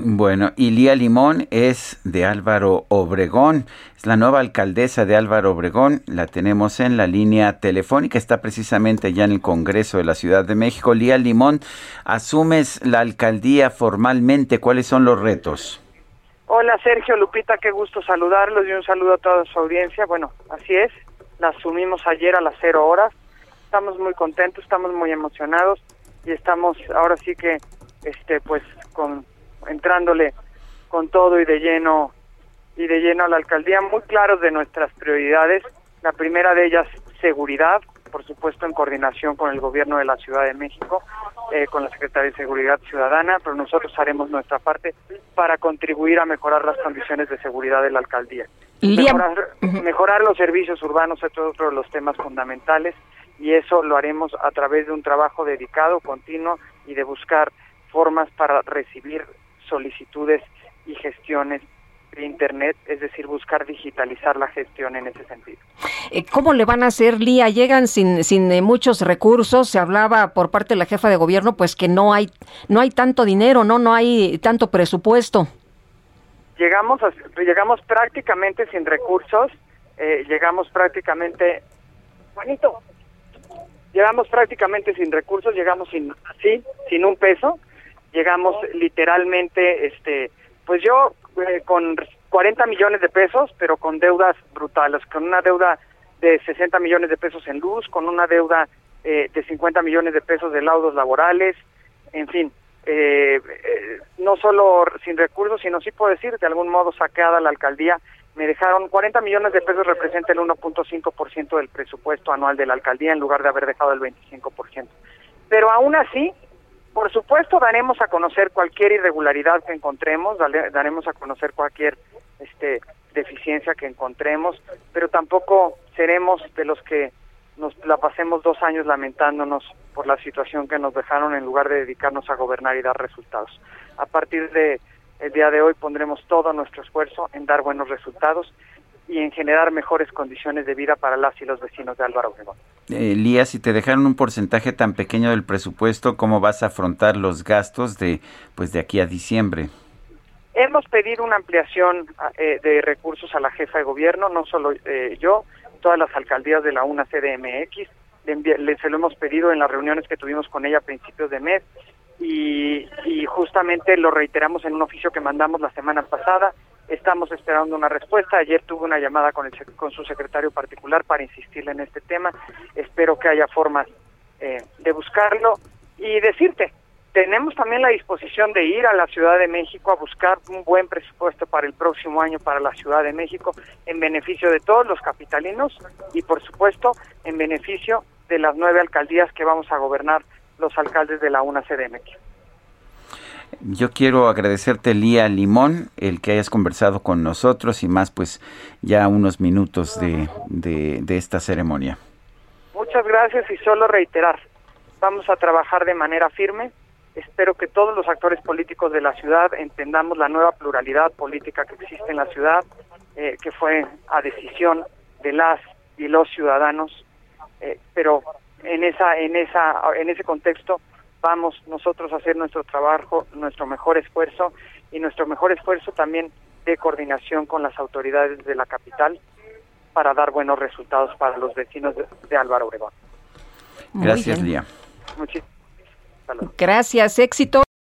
Bueno, y Lía Limón es de Álvaro Obregón, es la nueva alcaldesa de Álvaro Obregón, la tenemos en la línea telefónica, está precisamente ya en el Congreso de la Ciudad de México. Lía Limón, asumes la alcaldía formalmente, ¿cuáles son los retos? Hola Sergio, Lupita, qué gusto saludarlos y un saludo a toda su audiencia. Bueno, así es, la asumimos ayer a las cero horas, estamos muy contentos, estamos muy emocionados y estamos ahora sí que, este, pues, con entrándole con todo y de lleno y de lleno a la alcaldía, muy claros de nuestras prioridades. La primera de ellas, seguridad, por supuesto en coordinación con el gobierno de la Ciudad de México, eh, con la Secretaría de Seguridad Ciudadana, pero nosotros haremos nuestra parte para contribuir a mejorar las condiciones de seguridad de la alcaldía. Mejorar, mejorar los servicios urbanos es otro de los temas fundamentales y eso lo haremos a través de un trabajo dedicado, continuo y de buscar formas para recibir solicitudes y gestiones de Internet, es decir, buscar digitalizar la gestión en ese sentido. Eh, ¿Cómo le van a hacer, Lía? Llegan sin, sin eh, muchos recursos. Se hablaba por parte de la jefa de gobierno, pues que no hay, no hay tanto dinero, no, no hay tanto presupuesto. Llegamos, a- llegamos prácticamente sin recursos. eh, llegamos prácticamente, Juanito, llegamos prácticamente sin recursos. Llegamos sin, sí, sin un peso. Llegamos literalmente, este, pues yo eh, con 40 millones de pesos, pero con deudas brutales, con una deuda de 60 millones de pesos en luz, con una deuda eh, de 50 millones de pesos de laudos laborales, en fin, eh, eh, no solo sin recursos, sino sí puedo decir, de algún modo saqueada la alcaldía, me dejaron 40 millones de pesos, representa el 1.5% del presupuesto anual de la alcaldía en lugar de haber dejado el 25%. Pero aún así, por supuesto, daremos a conocer cualquier irregularidad que encontremos, daremos a conocer cualquier este, deficiencia que encontremos, pero tampoco seremos de los que nos la pasemos dos años lamentándonos por la situación que nos dejaron en lugar de dedicarnos a gobernar y dar resultados. A partir de el día de hoy pondremos todo nuestro esfuerzo en dar buenos resultados y en generar mejores condiciones de vida para las y los vecinos de Álvaro Obregón. Lía, si te dejaron un porcentaje tan pequeño del presupuesto, ¿cómo vas a afrontar los gastos de, pues, de aquí a diciembre? Hemos pedido una ampliación eh, de recursos a la jefa de gobierno, no solo eh, yo, todas las alcaldías de la UNA CDMX, se lo hemos pedido en las reuniones que tuvimos con ella a principios de mes y, y justamente lo reiteramos en un oficio que mandamos la semana pasada. Estamos esperando una respuesta. Ayer tuve una llamada con, el, con su secretario particular para insistirle en este tema. Espero que haya formas eh, de buscarlo y decirte, tenemos también la disposición de ir a la Ciudad de México a buscar un buen presupuesto para el próximo año para la Ciudad de México en beneficio de todos los capitalinos y por supuesto en beneficio de las nueve alcaldías que vamos a gobernar los alcaldes de la UNA CDMX. Yo quiero agradecerte, Lía Limón, el que hayas conversado con nosotros y más, pues, ya unos minutos de, de, esta ceremonia. Muchas gracias y solo reiterar, vamos a trabajar de manera firme. Espero que todos los actores políticos de la ciudad entendamos la nueva pluralidad política que existe en la ciudad, eh, que fue a decisión de las y los ciudadanos, eh, pero en esa, en esa, en ese contexto vamos nosotros a hacer nuestro trabajo, nuestro mejor esfuerzo y nuestro mejor esfuerzo también de coordinación con las autoridades de la capital para dar buenos resultados para los vecinos de, de Álvaro Obregón. Muy Gracias, bien. Lía. Muchísimas gracias. Gracias, éxito.